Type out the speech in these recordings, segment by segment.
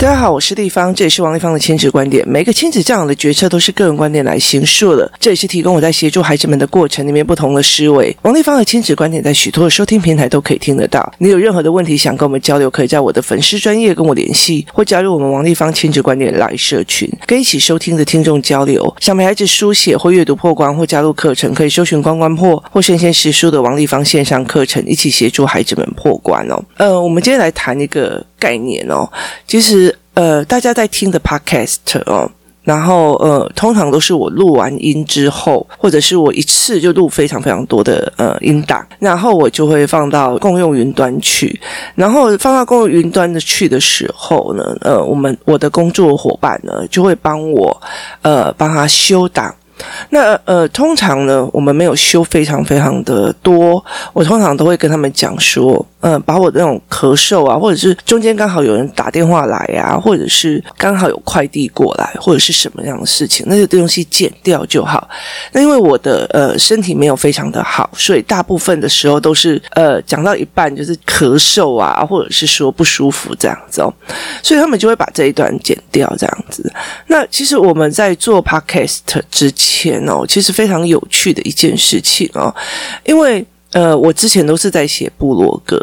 大家好，我是丽芳，这里是王丽芳的亲子观点。每个亲子教养的决策都是个人观点来形述的，这也是提供我在协助孩子们的过程里面不同的思维。王丽芳的亲子观点在许多的收听平台都可以听得到。你有任何的问题想跟我们交流，可以在我的粉丝专业跟我联系，或加入我们王丽芳亲子观点来社群，跟一起收听的听众交流。想陪孩子书写或阅读破关，或加入课程，可以搜寻关关破或生鲜识书的王丽芳线上课程，一起协助孩子们破关哦。呃，我们今天来谈一个概念哦，其实。呃，大家在听的 podcast 哦，然后呃，通常都是我录完音之后，或者是我一次就录非常非常多的呃音档，然后我就会放到共用云端去，然后放到共用云端的去的时候呢，呃，我们我的工作伙伴呢就会帮我呃帮他修档。那呃，通常呢，我们没有修非常非常的多，我通常都会跟他们讲说，呃，把我那种咳嗽啊，或者是中间刚好有人打电话来啊，或者是刚好有快递过来，或者是什么样的事情，那些东西剪掉就好。那因为我的呃身体没有非常的好，所以大部分的时候都是呃讲到一半就是咳嗽啊，或者是说不舒服这样子哦，所以他们就会把这一段剪掉这样子。那其实我们在做 podcast 之前。前哦，其实非常有趣的一件事情哦，因为呃，我之前都是在写部落格，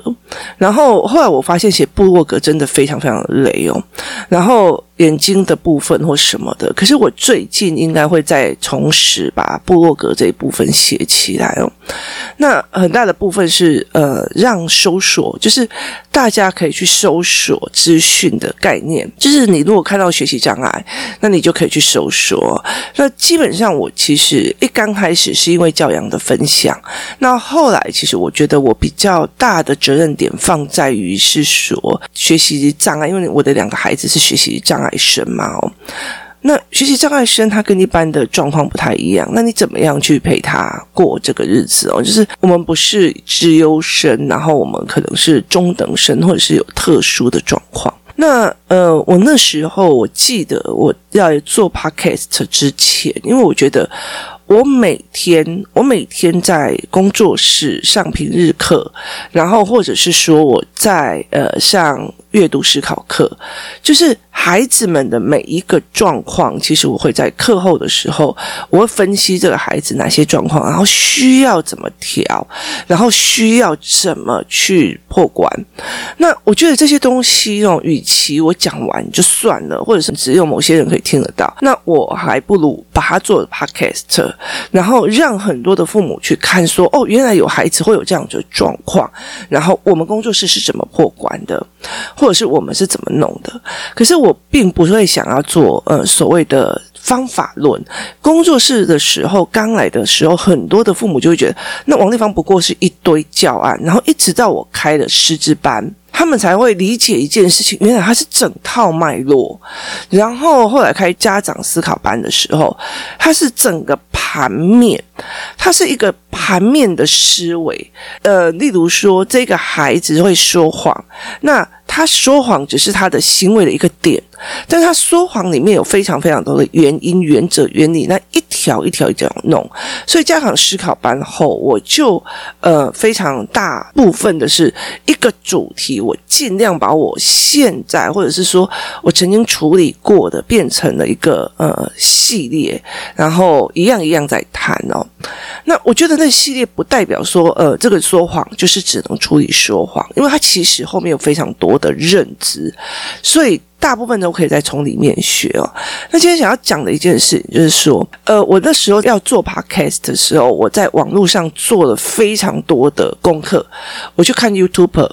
然后后来我发现写部落格真的非常非常的累哦，然后。眼睛的部分或什么的，可是我最近应该会再重拾把部落格这一部分写起来哦。那很大的部分是呃，让搜索，就是大家可以去搜索资讯的概念。就是你如果看到学习障碍，那你就可以去搜索。那基本上我其实一刚开始是因为教养的分享，那后来其实我觉得我比较大的责任点放在于是说学习障碍，因为我的两个孩子是学习障碍。生嘛哦，那学习障碍生他跟一般的状况不太一样，那你怎么样去陪他过这个日子哦？就是我们不是资优生，然后我们可能是中等生，或者是有特殊的状况。那呃，我那时候我记得我要做 podcast 之前，因为我觉得我每天我每天在工作室上平日课，然后或者是说我在呃上。阅读思考课，就是孩子们的每一个状况，其实我会在课后的时候，我会分析这个孩子哪些状况，然后需要怎么调，然后需要怎么去破关。那我觉得这些东西哦，与其我讲完就算了，或者是只有某些人可以听得到，那我还不如把它做 podcast，然后让很多的父母去看说，哦，原来有孩子会有这样的状况，然后我们工作室是怎么破关的。或者是我们是怎么弄的？可是我并不会想要做呃所谓的方法论。工作室的时候，刚来的时候，很多的父母就会觉得，那王丽芳不过是一堆教案，然后一直到我开了师资班。他们才会理解一件事情，原来它是整套脉络。然后后来开家长思考班的时候，它是整个盘面，它是一个盘面的思维。呃，例如说，这个孩子会说谎，那他说谎只是他的行为的一个点。但他说谎里面有非常非常多的原因、原则、原理，那一条一条一条弄。所以家长思考班后，我就呃非常大部分的是一个主题，我尽量把我现在或者是说我曾经处理过的变成了一个呃系列，然后一样一样在谈哦。那我觉得那系列不代表说呃这个说谎就是只能处理说谎，因为它其实后面有非常多的认知，所以。大部分都可以再从里面学哦。那今天想要讲的一件事就是说，呃，我那时候要做 podcast 的时候，我在网络上做了非常多的功课，我去看 YouTuber，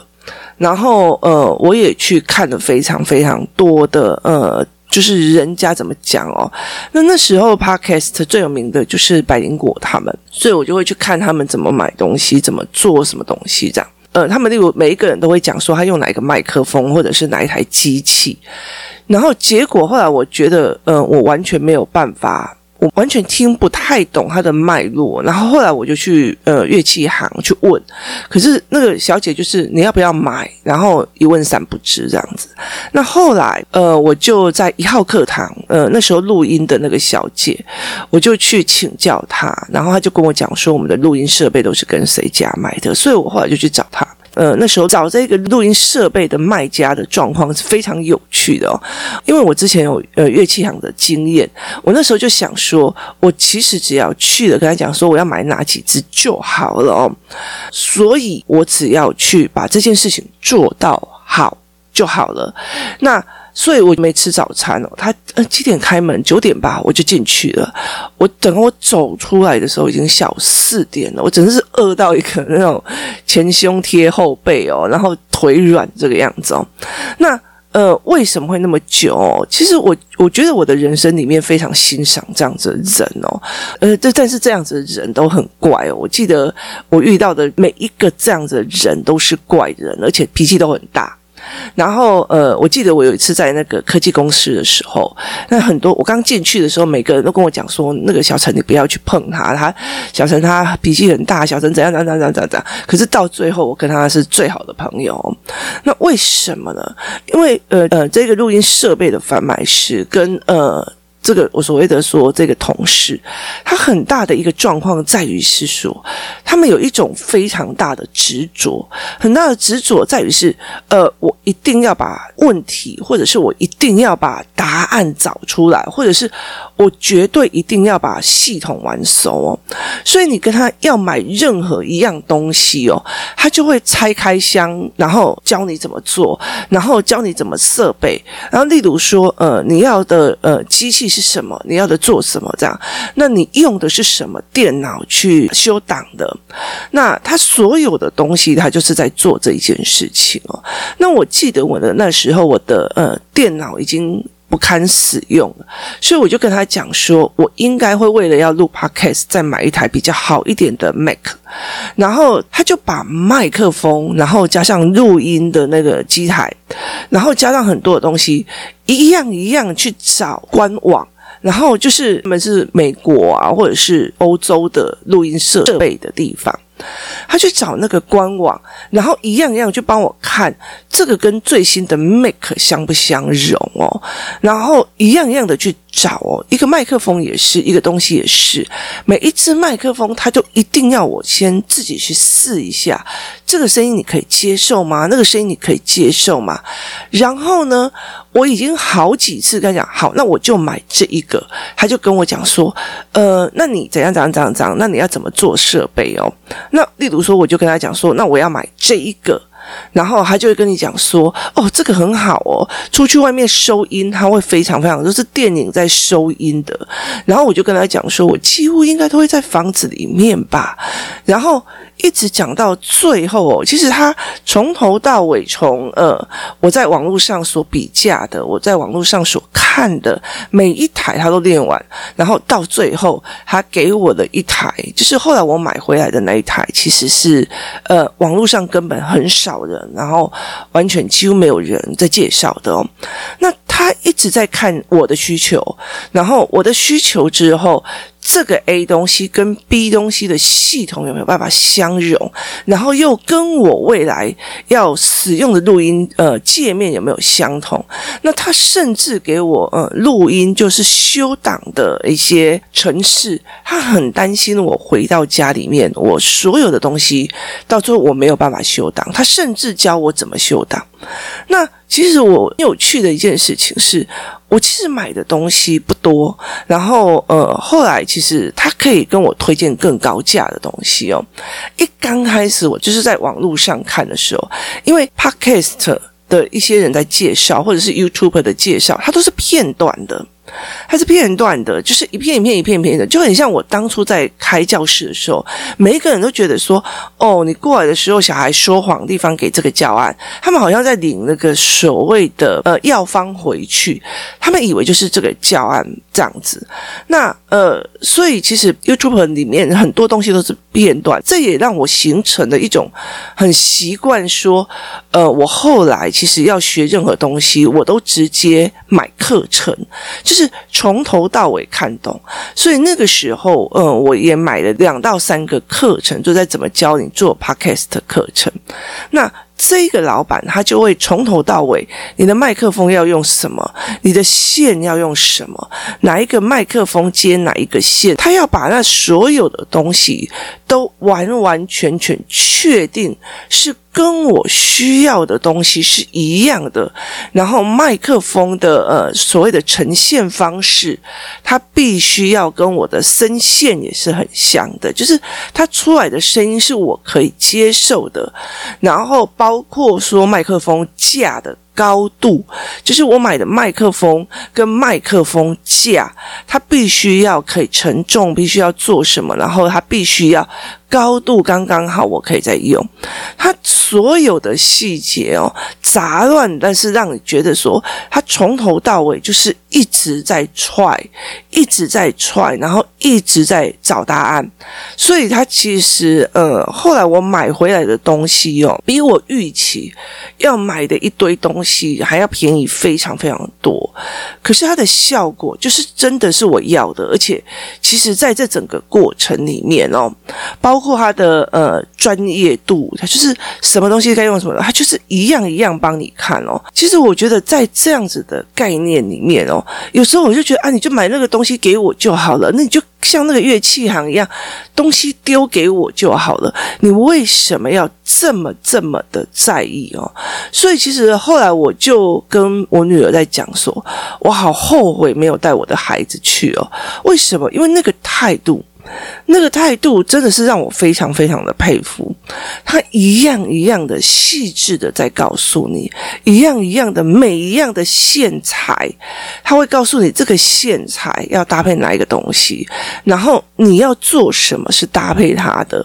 然后呃，我也去看了非常非常多的呃，就是人家怎么讲哦。那那时候 podcast 最有名的就是百灵果他们，所以我就会去看他们怎么买东西，怎么做什么东西这样。呃，他们例如每一个人都会讲说他用哪一个麦克风或者是哪一台机器，然后结果后来我觉得，呃，我完全没有办法。我完全听不太懂它的脉络，然后后来我就去呃乐器行去问，可是那个小姐就是你要不要买，然后一问三不知这样子。那后来呃我就在一号课堂，呃那时候录音的那个小姐，我就去请教她，然后她就跟我讲说我们的录音设备都是跟谁家买的，所以我后来就去找她。呃，那时候找这个录音设备的卖家的状况是非常有趣的哦，因为我之前有呃乐器行的经验，我那时候就想说，我其实只要去了跟他讲说我要买哪几支就好了哦，所以我只要去把这件事情做到好就好了，那。所以我没吃早餐哦，他呃几点开门？九点吧，我就进去了。我等我走出来的时候已经下午四点了，我真的是饿到一个那种前胸贴后背哦，然后腿软这个样子哦。那呃为什么会那么久哦？其实我我觉得我的人生里面非常欣赏这样子的人哦，呃这但是这样子的人都很怪哦。我记得我遇到的每一个这样子的人都是怪人，而且脾气都很大。然后，呃，我记得我有一次在那个科技公司的时候，那很多我刚进去的时候，每个人都跟我讲说，那个小陈你不要去碰他，他小陈他脾气很大，小陈怎样怎样怎样怎样。可是到最后，我跟他是最好的朋友。那为什么呢？因为呃呃，这个录音设备的贩卖师跟呃。这个我所谓的说，这个同事，他很大的一个状况在于是说，他们有一种非常大的执着，很大的执着在于是，呃，我一定要把问题，或者是我一定要把答案找出来，或者是我绝对一定要把系统玩熟哦。所以你跟他要买任何一样东西哦，他就会拆开箱，然后教你怎么做，然后教你怎么设备，然后例如说，呃，你要的呃机器。是什么？你要的做什么？这样，那你用的是什么电脑去修档的？那他所有的东西，他就是在做这一件事情哦。那我记得我的那时候，我的呃电脑已经。不堪使用，所以我就跟他讲说，我应该会为了要录 Podcast 再买一台比较好一点的 Mac，然后他就把麦克风，然后加上录音的那个机台，然后加上很多的东西，一样一样去找官网，然后就是他们是美国啊，或者是欧洲的录音设备的地方。他去找那个官网，然后一样一样去帮我看这个跟最新的 Mac 相不相容哦，然后一样一样的去找哦，一个麦克风也是，一个东西也是，每一支麦克风他就一定要我先自己去试一下，这个声音你可以接受吗？那个声音你可以接受吗？然后呢，我已经好几次跟他讲，好，那我就买这一个，他就跟我讲说，呃，那你怎样怎样怎样怎样，那你要怎么做设备哦？那例如说，我就跟他讲说，那我要买这一个，然后他就会跟你讲说，哦，这个很好哦，出去外面收音，他会非常非常，就是电影在收音的。然后我就跟他讲说，我几乎应该都会在房子里面吧，然后。一直讲到最后哦，其实他从头到尾，从呃我在网络上所比价的，我在网络上所看的每一台他都练完，然后到最后他给我的一台，就是后来我买回来的那一台，其实是呃网络上根本很少人，然后完全几乎没有人在介绍的哦。那他一直在看我的需求，然后我的需求之后。这个 A 东西跟 B 东西的系统有没有办法相容？然后又跟我未来要使用的录音呃界面有没有相同？那他甚至给我呃录音就是修档的一些程式，他很担心我回到家里面，我所有的东西到最后我没有办法修档。他甚至教我怎么修档。那其实我有趣的一件事情是，我其实买的东西不多，然后呃，后来其实他可以跟我推荐更高价的东西哦。一刚开始我就是在网络上看的时候，因为 Podcast 的一些人在介绍，或者是 YouTube 的介绍，它都是片段的。它是片段的，就是一片一片一片一片的，就很像我当初在开教室的时候，每一个人都觉得说，哦，你过来的时候，小孩说谎地方给这个教案，他们好像在领那个所谓的呃药方回去，他们以为就是这个教案这样子。那呃，所以其实 YouTube 里面很多东西都是片段，这也让我形成了一种很习惯说，呃，我后来其实要学任何东西，我都直接买课程。就是从头到尾看懂，所以那个时候，嗯，我也买了两到三个课程，就在怎么教你做 podcast 课程。那这个老板他就会从头到尾，你的麦克风要用什么，你的线要用什么，哪一个麦克风接哪一个线，他要把那所有的东西都完完全全确定是跟我需要的东西是一样的，然后麦克风的呃所谓的呈现方式，它必须要跟我的声线也是很像的，就是它出来的声音是我可以接受的，然后包括说麦克风架的。高度就是我买的麦克风跟麦克风架，它必须要可以承重，必须要做什么，然后它必须要高度刚刚好，我可以再用。它所有的细节哦，杂乱，但是让你觉得说，它从头到尾就是一直在踹，一直在踹，然后一直在找答案。所以它其实呃，后来我买回来的东西哦，比我预期要买的一堆东西。还要便宜非常非常多，可是它的效果就是真的是我要的，而且其实在这整个过程里面哦，包括它的呃专业度，它就是什么东西该用什么，它就是一样一样帮你看哦。其实我觉得在这样子的概念里面哦，有时候我就觉得啊，你就买那个东西给我就好了，那你就。像那个乐器行一样，东西丢给我就好了。你为什么要这么这么的在意哦？所以其实后来我就跟我女儿在讲说，我好后悔没有带我的孩子去哦。为什么？因为那个态度。那个态度真的是让我非常非常的佩服，他一样一样的细致的在告诉你，一样一样的每一样的线材，他会告诉你这个线材要搭配哪一个东西，然后你要做什么是搭配它的。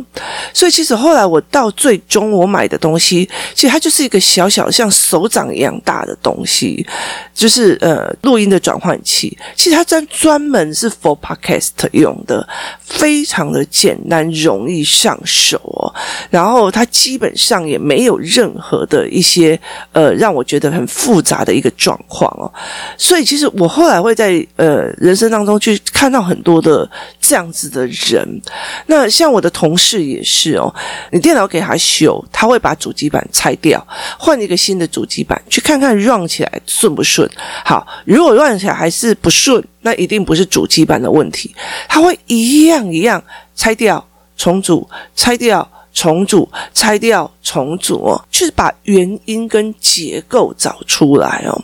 所以其实后来我到最终我买的东西，其实它就是一个小小像手掌一样大的东西，就是呃录音的转换器。其实它专专门是 for podcast 用的。非常常的简单，容易上手哦。然后它基本上也没有任何的一些呃让我觉得很复杂的一个状况哦。所以其实我后来会在呃人生当中去看到很多的这样子的人。那像我的同事也是哦，你电脑给他修，他会把主机板拆掉，换一个新的主机板，去看看 run 起来顺不顺。好，如果 run 起来还是不顺。那一定不是主机板的问题，它会一样一样拆掉重组，拆掉重组，拆掉重组哦，去把原因跟结构找出来哦。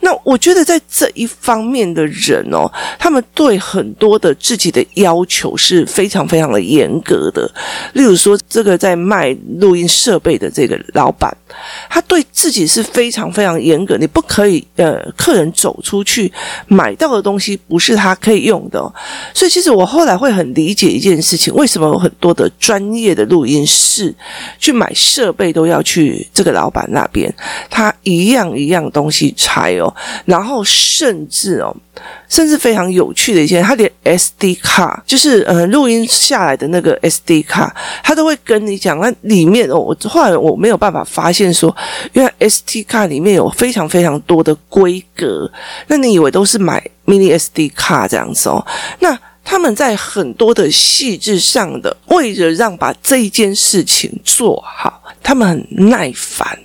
那我觉得在这一方面的人哦，他们对很多的自己的要求是非常非常的严格的。例如说，这个在卖录音设备的这个老板。他对自己是非常非常严格，你不可以呃，客人走出去买到的东西不是他可以用的哦。所以其实我后来会很理解一件事情，为什么有很多的专业的录音是去买设备都要去这个老板那边，他一样一样东西拆哦，然后甚至哦。甚至非常有趣的一些，他连 SD 卡，就是呃录音下来的那个 SD 卡，他都会跟你讲。那里面哦，我后来我没有办法发现说，原来 SD 卡里面有非常非常多的规格。那你以为都是买 mini SD 卡这样子哦？那他们在很多的细致上的，为了让把这一件事情做好，他们很耐烦。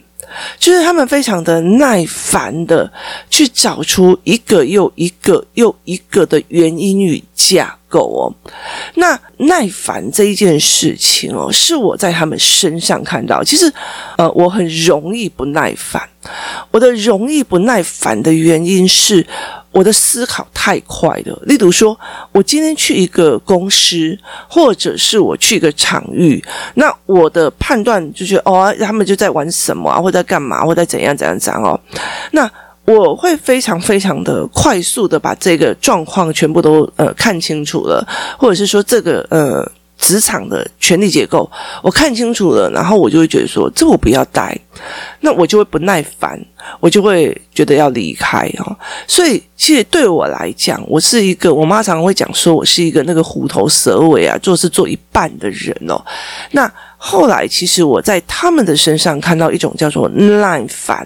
就是他们非常的耐烦的去找出一个又一个又一个的原因与架构哦。那耐烦这一件事情哦，是我在他们身上看到。其实，呃，我很容易不耐烦。我的容易不耐烦的原因是。我的思考太快了。例如说，我今天去一个公司，或者是我去一个场域，那我的判断就是哦，他们就在玩什么啊，或在干嘛，或在怎样怎样怎样哦。那我会非常非常的快速的把这个状况全部都呃看清楚了，或者是说这个呃。职场的权力结构，我看清楚了，然后我就会觉得说，这我不要待，那我就会不耐烦，我就会觉得要离开哦。所以，其实对我来讲，我是一个，我妈常常会讲说，我是一个那个虎头蛇尾啊，做事做一半的人哦。那后来，其实我在他们的身上看到一种叫做耐烦，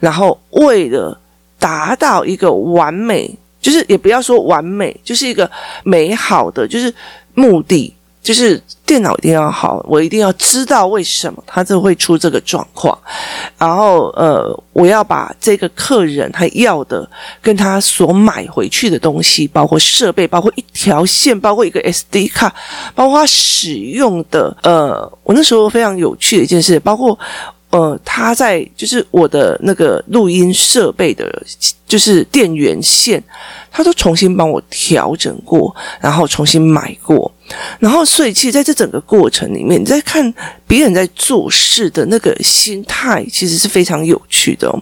然后为了达到一个完美，就是也不要说完美，就是一个美好的，就是目的。就是电脑一定要好，我一定要知道为什么他就会出这个状况，然后呃，我要把这个客人他要的跟他所买回去的东西，包括设备，包括一条线，包括一个 SD 卡，包括他使用的呃，我那时候非常有趣的一件事，包括。呃，他在就是我的那个录音设备的，就是电源线，他都重新帮我调整过，然后重新买过，然后所以其实在这整个过程里面，你在看别人在做事的那个心态，其实是非常有趣的哦。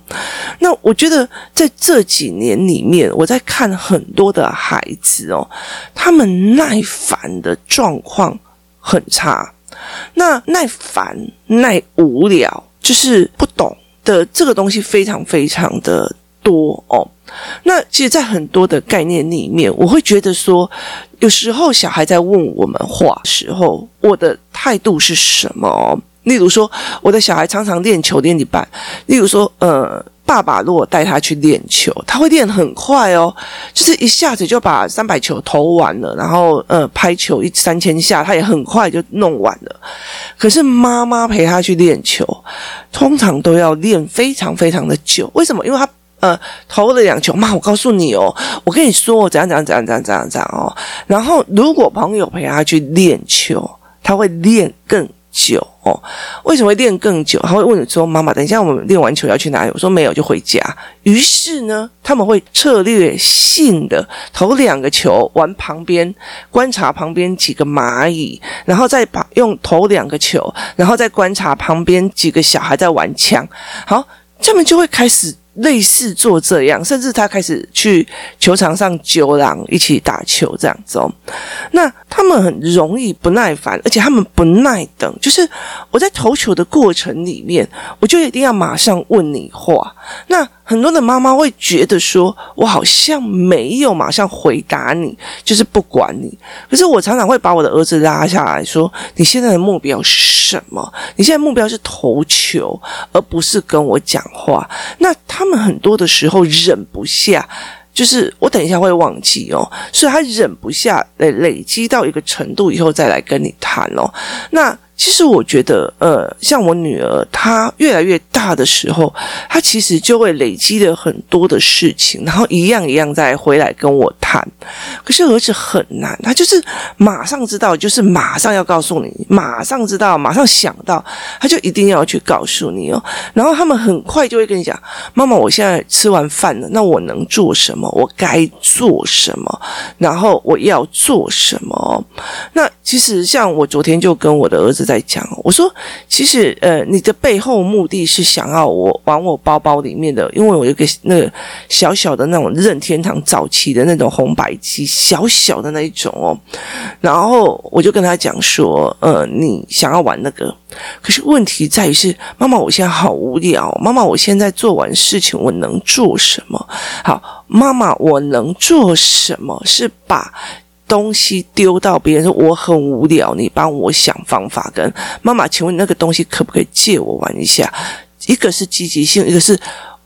那我觉得在这几年里面，我在看很多的孩子哦，他们耐烦的状况很差，那耐烦、耐无聊。就是不懂的这个东西非常非常的多哦。那其实，在很多的概念里面，我会觉得说，有时候小孩在问我们话时候，我的态度是什么哦？例如说，我的小孩常常练球练一半，例如说，呃。爸爸如果带他去练球，他会练很快哦，就是一下子就把三百球投完了，然后呃拍球一三千下，他也很快就弄完了。可是妈妈陪他去练球，通常都要练非常非常的久。为什么？因为他呃投了两球，妈，我告诉你哦，我跟你说怎样怎样怎样怎样怎样怎样哦。然后如果朋友陪他去练球，他会练更久哦，为什么会练更久？他会问你说：“妈妈，等一下我们练完球要去哪里？”我说：“没有，就回家。”于是呢，他们会策略性的投两个球，玩旁边，观察旁边几个蚂蚁，然后再把用投两个球，然后再观察旁边几个小孩在玩枪。好，他们就会开始。类似做这样，甚至他开始去球场上揪狼一起打球这样子哦。那他们很容易不耐烦，而且他们不耐等。就是我在投球的过程里面，我就一定要马上问你话。那很多的妈妈会觉得说，我好像没有马上回答你，就是不管你。可是我常常会把我的儿子拉下来说，你现在的目标是什么？你现在目标是投球，而不是跟我讲话。那他他们很多的时候忍不下，就是我等一下会忘记哦，所以他忍不下，累累积到一个程度以后再来跟你谈哦。那。其实我觉得，呃，像我女儿，她越来越大的时候，她其实就会累积了很多的事情，然后一样一样再回来跟我谈。可是儿子很难，他就是马上知道，就是马上要告诉你，马上知道，马上想到，他就一定要去告诉你哦。然后他们很快就会跟你讲：“妈妈，我现在吃完饭了，那我能做什么？我该做什么？然后我要做什么？”那其实像我昨天就跟我的儿子。在讲，我说，其实，呃，你的背后目的是想要我往我包包里面的，因为我有一个那个小小的那种任天堂早期的那种红白机，小小的那一种哦，然后我就跟他讲说，呃，你想要玩那个，可是问题在于是，妈妈，我现在好无聊，妈妈，我现在做完事情，我能做什么？好，妈妈，我能做什么？是把。东西丢到别人说我很无聊，你帮我想方法。跟妈妈，请问那个东西可不可以借我玩一下？一个是积极性，一个是。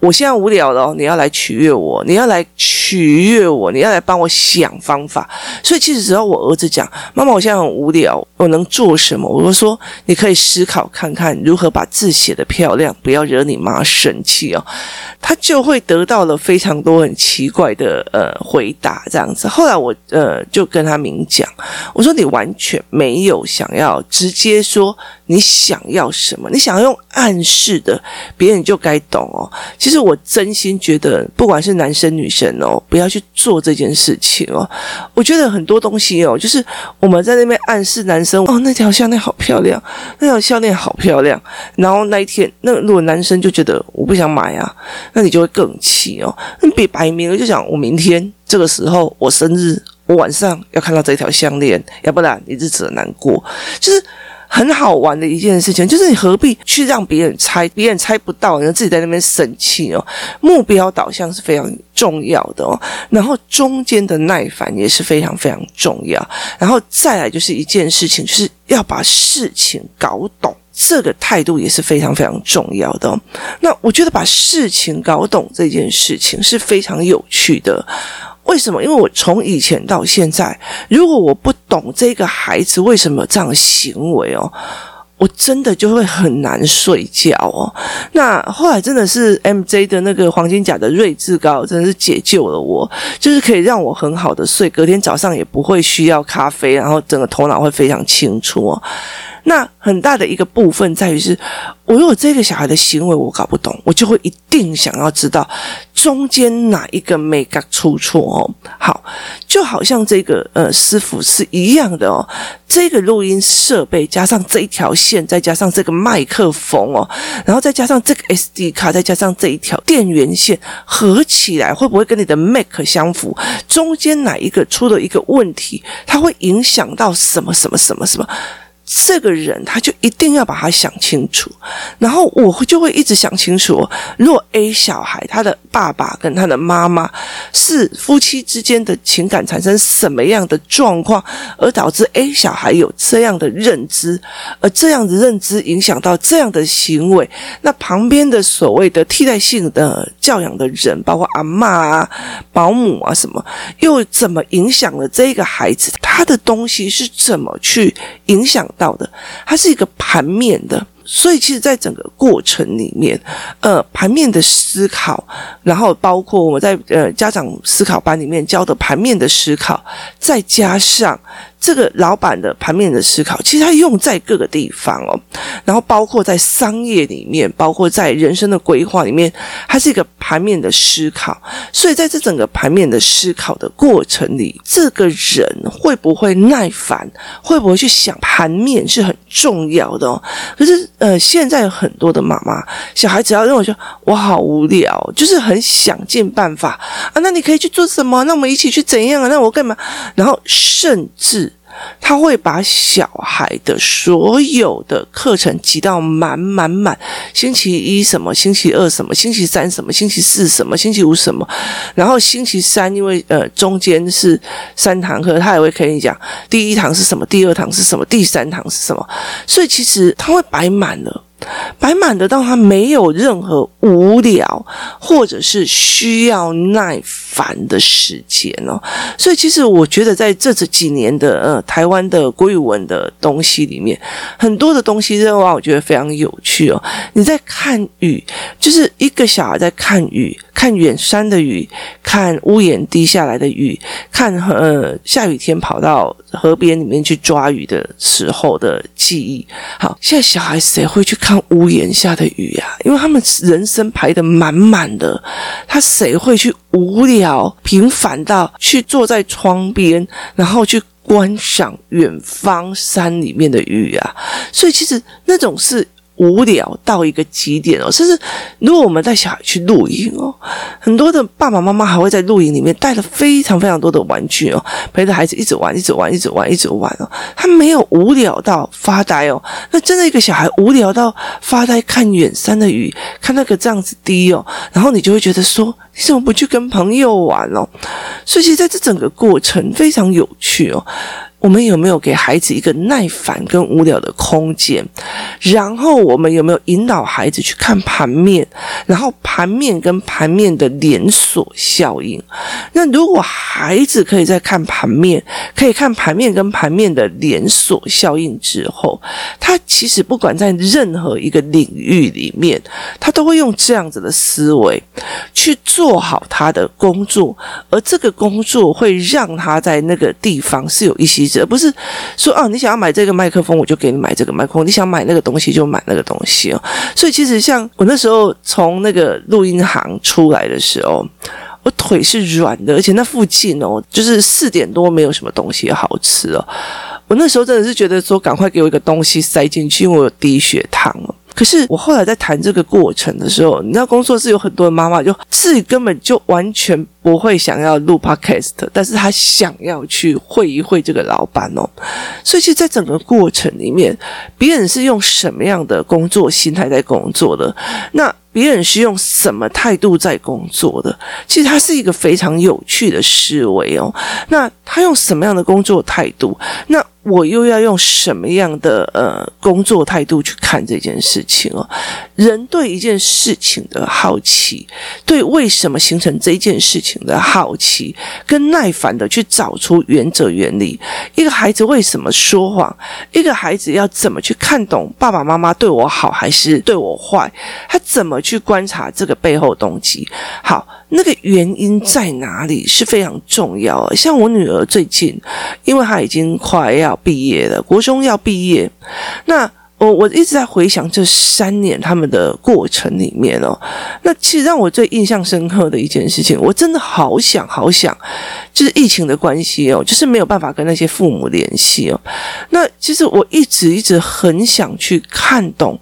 我现在无聊了，你要来取悦我，你要来取悦我，你要来帮我想方法。所以其实只要我儿子讲，妈妈，我现在很无聊，我能做什么？我就说，你可以思考看看如何把字写得漂亮，不要惹你妈生气哦。他就会得到了非常多很奇怪的呃回答，这样子。后来我呃就跟他明讲，我说你完全没有想要直接说你想要什么，你想要用暗示的，别人就该懂哦。其实。其实我真心觉得，不管是男生女生哦，不要去做这件事情哦。我觉得很多东西哦，就是我们在那边暗示男生哦，那条项链好漂亮，那条项链好漂亮。然后那一天，那如果男生就觉得我不想买啊，那你就会更气哦。你别摆明了就讲，我明天这个时候我生日，我晚上要看到这条项链，要不然你日子很难过。就是。很好玩的一件事情，就是你何必去让别人猜，别人猜不到，然后自己在那边生气哦。目标导向是非常重要的哦，然后中间的耐烦也是非常非常重要，然后再来就是一件事情，就是要把事情搞懂，这个态度也是非常非常重要的哦。那我觉得把事情搞懂这件事情是非常有趣的。为什么？因为我从以前到现在，如果我不懂这个孩子为什么这样行为哦。我真的就会很难睡觉哦。那后来真的是 MJ 的那个黄金甲的瑞智膏，真的是解救了我，就是可以让我很好的睡，隔天早上也不会需要咖啡，然后整个头脑会非常清楚哦。那很大的一个部分在于是，我如果这个小孩的行为我搞不懂，我就会一定想要知道中间哪一个没搞出错哦。好，就好像这个呃师傅是一样的哦，这个录音设备加上这一条线，再加上这个麦克风哦，然后再加上这个 SD 卡，再加上这一条电源线，合起来会不会跟你的 Mac 相符？中间哪一个出了一个问题，它会影响到什么什么什么什么？这个人他就一定要把他想清楚，然后我就会一直想清楚。如果 A 小孩他的爸爸跟他的妈妈是夫妻之间的情感产生什么样的状况，而导致 A 小孩有这样的认知，而这样的认知影响到这样的行为，那旁边的所谓的替代性的教养的人，包括阿嬷啊、保姆啊什么，又怎么影响了这个孩子？他的东西是怎么去影响到的？它是一个盘面的，所以其实，在整个过程里面，呃，盘面的思考，然后包括我们在呃家长思考班里面教的盘面的思考，再加上。这个老板的盘面的思考，其实他用在各个地方哦，然后包括在商业里面，包括在人生的规划里面，它是一个盘面的思考。所以在这整个盘面的思考的过程里，这个人会不会耐烦，会不会去想盘面是很重要的哦。可是呃，现在有很多的妈妈，小孩只要认为说我好无聊，就是很想尽办法啊，那你可以去做什么？那我们一起去怎样啊？那我干嘛？然后甚至。他会把小孩的所有的课程挤到满满满，星期一什么，星期二什么，星期三什么，星期四什么，星期五什么，然后星期三因为呃中间是三堂课，他也会跟你讲第一堂是什么，第二堂是什么，第三堂是什么，所以其实他会摆满了。摆满的，到他没有任何无聊或者是需要耐烦的时间哦。所以，其实我觉得在这这几年的呃台湾的国语文的东西里面，很多的东西让我觉得非常有趣哦。你在看雨，就是一个小孩在看雨。看远山的雨，看屋檐滴下来的雨，看呃下雨天跑到河边里面去抓鱼的时候的记忆。好，现在小孩谁会去看屋檐下的雨呀？因为他们人生排得满满的，他谁会去无聊平凡到去坐在窗边，然后去观赏远方山里面的雨啊？所以其实那种是。无聊到一个极点哦，甚至如果我们带小孩去露营哦，很多的爸爸妈妈还会在露营里面带了非常非常多的玩具哦，陪着孩子一直玩，一直玩，一直玩，一直玩哦。他没有无聊到发呆哦。那真的一个小孩无聊到发呆，看远山的雨，看那个这样子滴哦，然后你就会觉得说，你怎么不去跟朋友玩哦？所以其实在这整个过程非常有趣哦。我们有没有给孩子一个耐烦跟无聊的空间？然后我们有没有引导孩子去看盘面？然后盘面跟盘面的连锁效应。那如果孩子可以在看盘面，可以看盘面跟盘面的连锁效应之后，他其实不管在任何一个领域里面，他都会用这样子的思维去做好他的工作，而这个工作会让他在那个地方是有一些。而不是说哦，你想要买这个麦克风，我就给你买这个麦克风；你想买那个东西，就买那个东西哦。所以其实像我那时候从那个录音行出来的时候，我腿是软的，而且那附近哦，就是四点多没有什么东西好吃哦。我那时候真的是觉得说，赶快给我一个东西塞进去，因为我有低血糖了。可是我后来在谈这个过程的时候，你知道，工作室有很多的妈妈就自己根本就完全不会想要录 podcast，但是她想要去会一会这个老板哦。所以其实，在整个过程里面，别人是用什么样的工作心态在工作的？那别人是用什么态度在工作的？其实他是一个非常有趣的思维哦。那他用什么样的工作态度？那我又要用什么样的呃工作态度去看这件事情哦？人对一件事情的好奇，对为什么形成这件事情的好奇，跟耐烦的去找出原则原理。一个孩子为什么说谎？一个孩子要怎么去看懂爸爸妈妈对我好还是对我坏？他怎么去观察这个背后动机？好。那个原因在哪里是非常重要。像我女儿最近，因为她已经快要毕业了，国中要毕业，那我我一直在回想这三年他们的过程里面哦，那其实让我最印象深刻的一件事情，我真的好想好想，就是疫情的关系哦，就是没有办法跟那些父母联系哦。那其实我一直一直很想去看懂。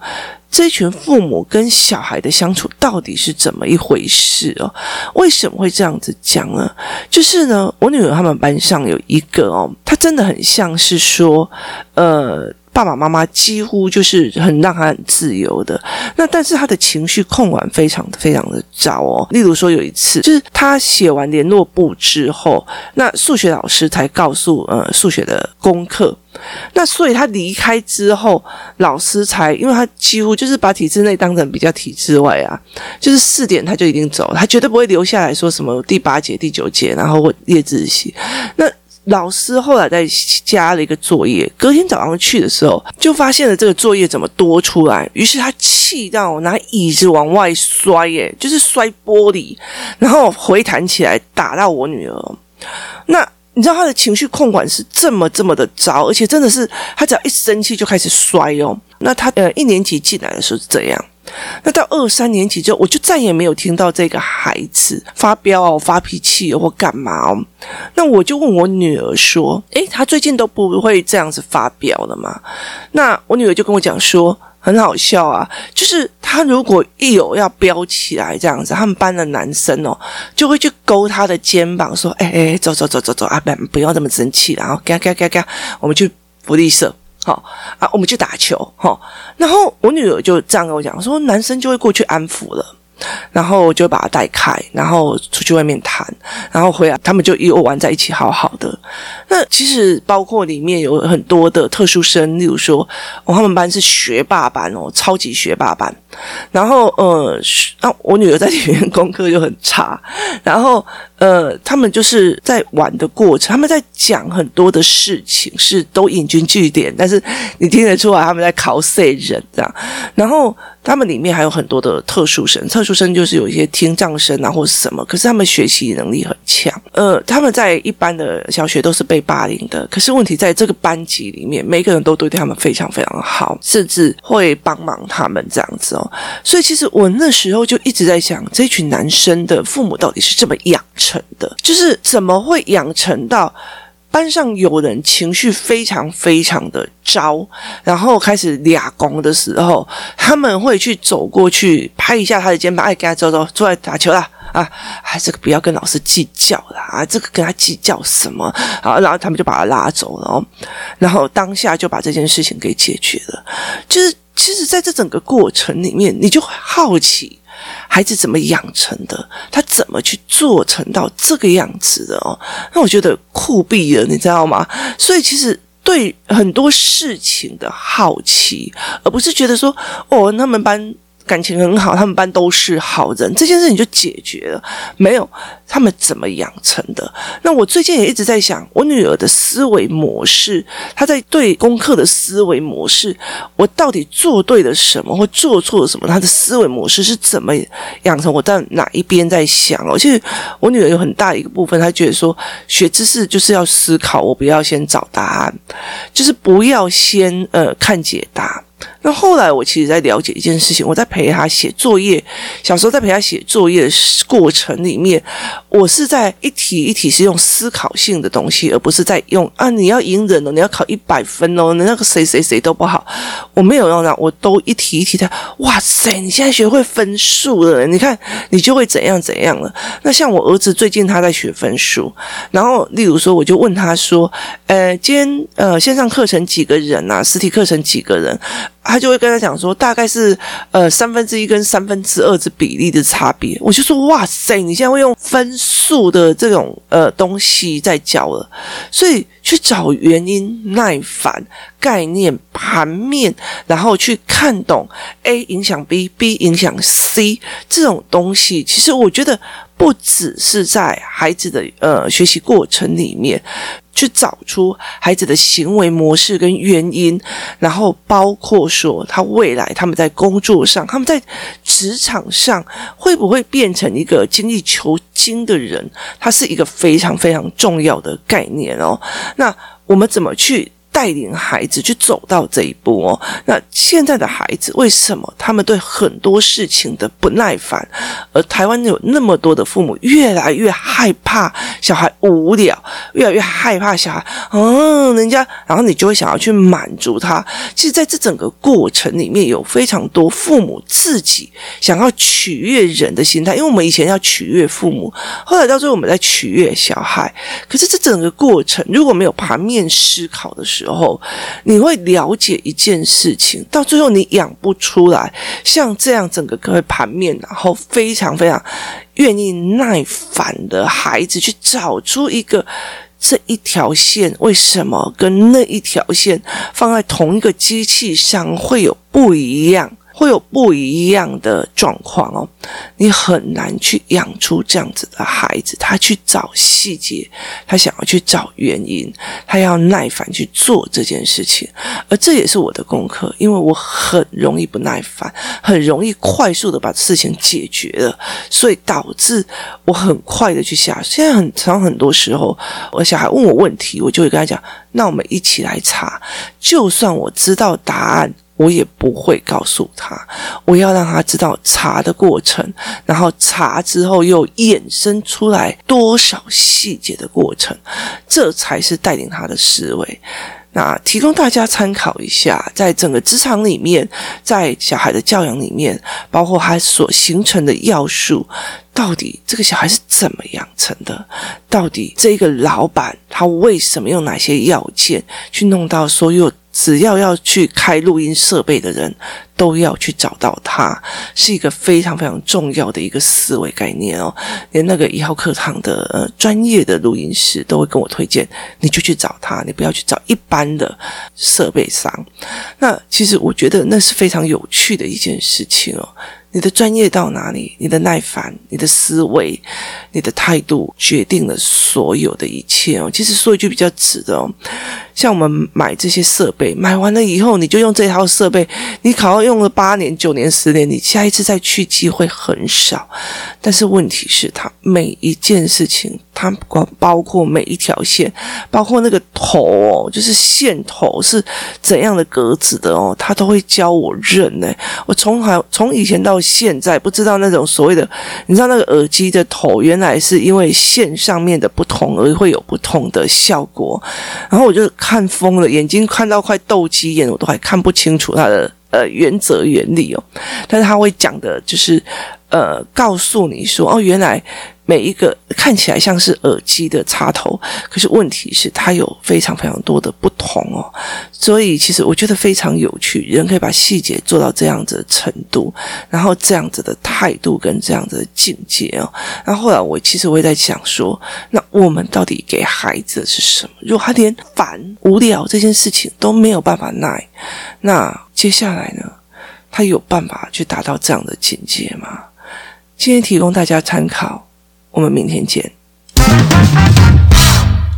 这群父母跟小孩的相处到底是怎么一回事哦？为什么会这样子讲呢？就是呢，我女儿他们班上有一个哦，她真的很像是说，呃，爸爸妈妈几乎就是很让他很自由的。那但是他的情绪控管非常非常的糟哦。例如说有一次，就是他写完联络簿之后，那数学老师才告诉呃数学的功课。那所以他离开之后，老师才，因为他几乎就是把体制内当成比较体制外啊，就是四点他就已经走，他绝对不会留下来说什么第八节、第九节，然后夜自习。那老师后来再加了一个作业，隔天早上去的时候，就发现了这个作业怎么多出来，于是他气到拿椅子往外摔，耶，就是摔玻璃，然后回弹起来打到我女儿。那。你知道他的情绪控管是这么这么的糟，而且真的是他只要一生气就开始摔哦。那他呃一年级进来的时候是这样，那到二三年级之后，我就再也没有听到这个孩子发飙哦、发脾气或干嘛哦。那我就问我女儿说：“诶，他最近都不会这样子发飙了吗？”那我女儿就跟我讲说。很好笑啊，就是他如果一有要飙起来这样子，他们班的男生哦，就会去勾他的肩膀说：“哎哎，走走走走走啊，不不要这么生气，然后嘎嘎嘎嘎，我们去福利社，好啊，我们去打球，好。”然后我女儿就这样跟我讲说，男生就会过去安抚了。然后就把他带开，然后出去外面谈，然后回来，他们就又玩在一起，好好的。那其实包括里面有很多的特殊生，例如说，哦，他们班是学霸班哦，超级学霸班。然后呃，啊，我女儿在里面功课就很差，然后呃，他们就是在玩的过程，他们在讲很多的事情，是都引经据典，但是你听得出来他们在考谁人这样，然后。他们里面还有很多的特殊生，特殊生就是有一些听障生啊，或是什么，可是他们学习能力很强。呃，他们在一般的小学都是被霸凌的，可是问题在这个班级里面，每个人都对他们非常非常好，甚至会帮忙他们这样子哦。所以其实我那时候就一直在想，这群男生的父母到底是怎么养成的？就是怎么会养成到？班上有人情绪非常非常的糟，然后开始俩攻的时候，他们会去走过去拍一下他的肩膀，哎，给他走走，出来打球啦啊！哎，这个不要跟老师计较啦啊！这个跟他计较什么？好，然后他们就把他拉走了，然后当下就把这件事情给解决了。就是其实，在这整个过程里面，你就会好奇。孩子怎么养成的？他怎么去做成到这个样子的哦？那我觉得酷毙了，你知道吗？所以其实对很多事情的好奇，而不是觉得说哦，他们班。感情很好，他们班都是好人，这件事情就解决了。没有他们怎么养成的？那我最近也一直在想，我女儿的思维模式，她在对功课的思维模式，我到底做对了什么，或做错了什么？她的思维模式是怎么养成？我在哪一边在想哦？其实我女儿有很大一个部分，她觉得说学知识就是要思考，我不要先找答案，就是不要先呃看解答。那后来，我其实在了解一件事情，我在陪他写作业。小时候在陪他写作业的过程里面，我是在一题一题是用思考性的东西，而不是在用啊，你要隐忍哦，你要考一百分哦，那个谁谁谁都不好。我没有用那，我都一题一题的。哇塞，你现在学会分数了，你看你就会怎样怎样了。那像我儿子最近他在学分数，然后例如说，我就问他说，呃，今天呃线上课程几个人啊？实体课程几个人？他就会跟他讲说，大概是呃三分之一跟三分之二之比例的差别。我就说哇塞，你现在会用分数的这种呃东西在教了，所以去找原因、耐烦、概念、盘面，然后去看懂 A 影响 B，B 影响 C 这种东西，其实我觉得。不只是在孩子的呃学习过程里面去找出孩子的行为模式跟原因，然后包括说他未来他们在工作上，他们在职场上会不会变成一个精益求精的人，它是一个非常非常重要的概念哦。那我们怎么去带领孩子去走到这一步哦，那现在的孩子为什么他们对很多事情的不耐烦？而台湾有那么多的父母越来越害怕小孩无聊，越来越害怕小孩，嗯，人家，然后你就会想要去满足他。其实，在这整个过程里面有非常多父母自己想要取悦人的心态，因为我们以前要取悦父母，后来到最后我们在取悦小孩。可是这整个过程如果没有盘面思考的时候，时候，你会了解一件事情，到最后你养不出来像这样整个各位盘面，然后非常非常愿意耐烦的孩子，去找出一个这一条线为什么跟那一条线放在同一个机器上会有不一样。会有不一样的状况哦，你很难去养出这样子的孩子。他去找细节，他想要去找原因，他要耐烦去做这件事情。而这也是我的功课，因为我很容易不耐烦，很容易快速的把事情解决了，所以导致我很快的去下。现在很常很多时候，我小孩问我问题，我就会跟他讲：“那我们一起来查。”就算我知道答案。我也不会告诉他，我要让他知道查的过程，然后查之后又衍生出来多少细节的过程，这才是带领他的思维。那提供大家参考一下，在整个职场里面，在小孩的教养里面，包括他所形成的要素，到底这个小孩是怎么养成的？到底这个老板他为什么用哪些要件去弄到所有？只要要去开录音设备的人，都要去找到他，是一个非常非常重要的一个思维概念哦。连那个一号课堂的呃专业的录音师都会跟我推荐，你就去找他，你不要去找一般的设备商。那其实我觉得那是非常有趣的一件事情哦。你的专业到哪里，你的耐烦、你的思维、你的态度，决定了所有的一切哦。其实说一句比较直的哦，像我们买这些设备，买完了以后，你就用这套设备，你可能用了八年、九年、十年，你下一次再去机会很少。但是问题是，它每一件事情，它包包括每一条线，包括那个头哦，就是线头是怎样的格子的哦，他都会教我认呢。我从还从以前到现在不知道那种所谓的，你知道那个耳机的头，原来是因为线上面的不同而会有不同的效果。然后我就看疯了，眼睛看到快斗鸡眼，我都还看不清楚它的呃原则原理哦。但是他会讲的就是呃，告诉你说哦，原来。每一个看起来像是耳机的插头，可是问题是它有非常非常多的不同哦。所以其实我觉得非常有趣，人可以把细节做到这样子的程度，然后这样子的态度跟这样子的境界哦。然后后来我其实我也在想说，那我们到底给孩子的是什么？如果他连烦无聊这件事情都没有办法耐，那接下来呢？他有办法去达到这样的境界吗？今天提供大家参考。我们明天见。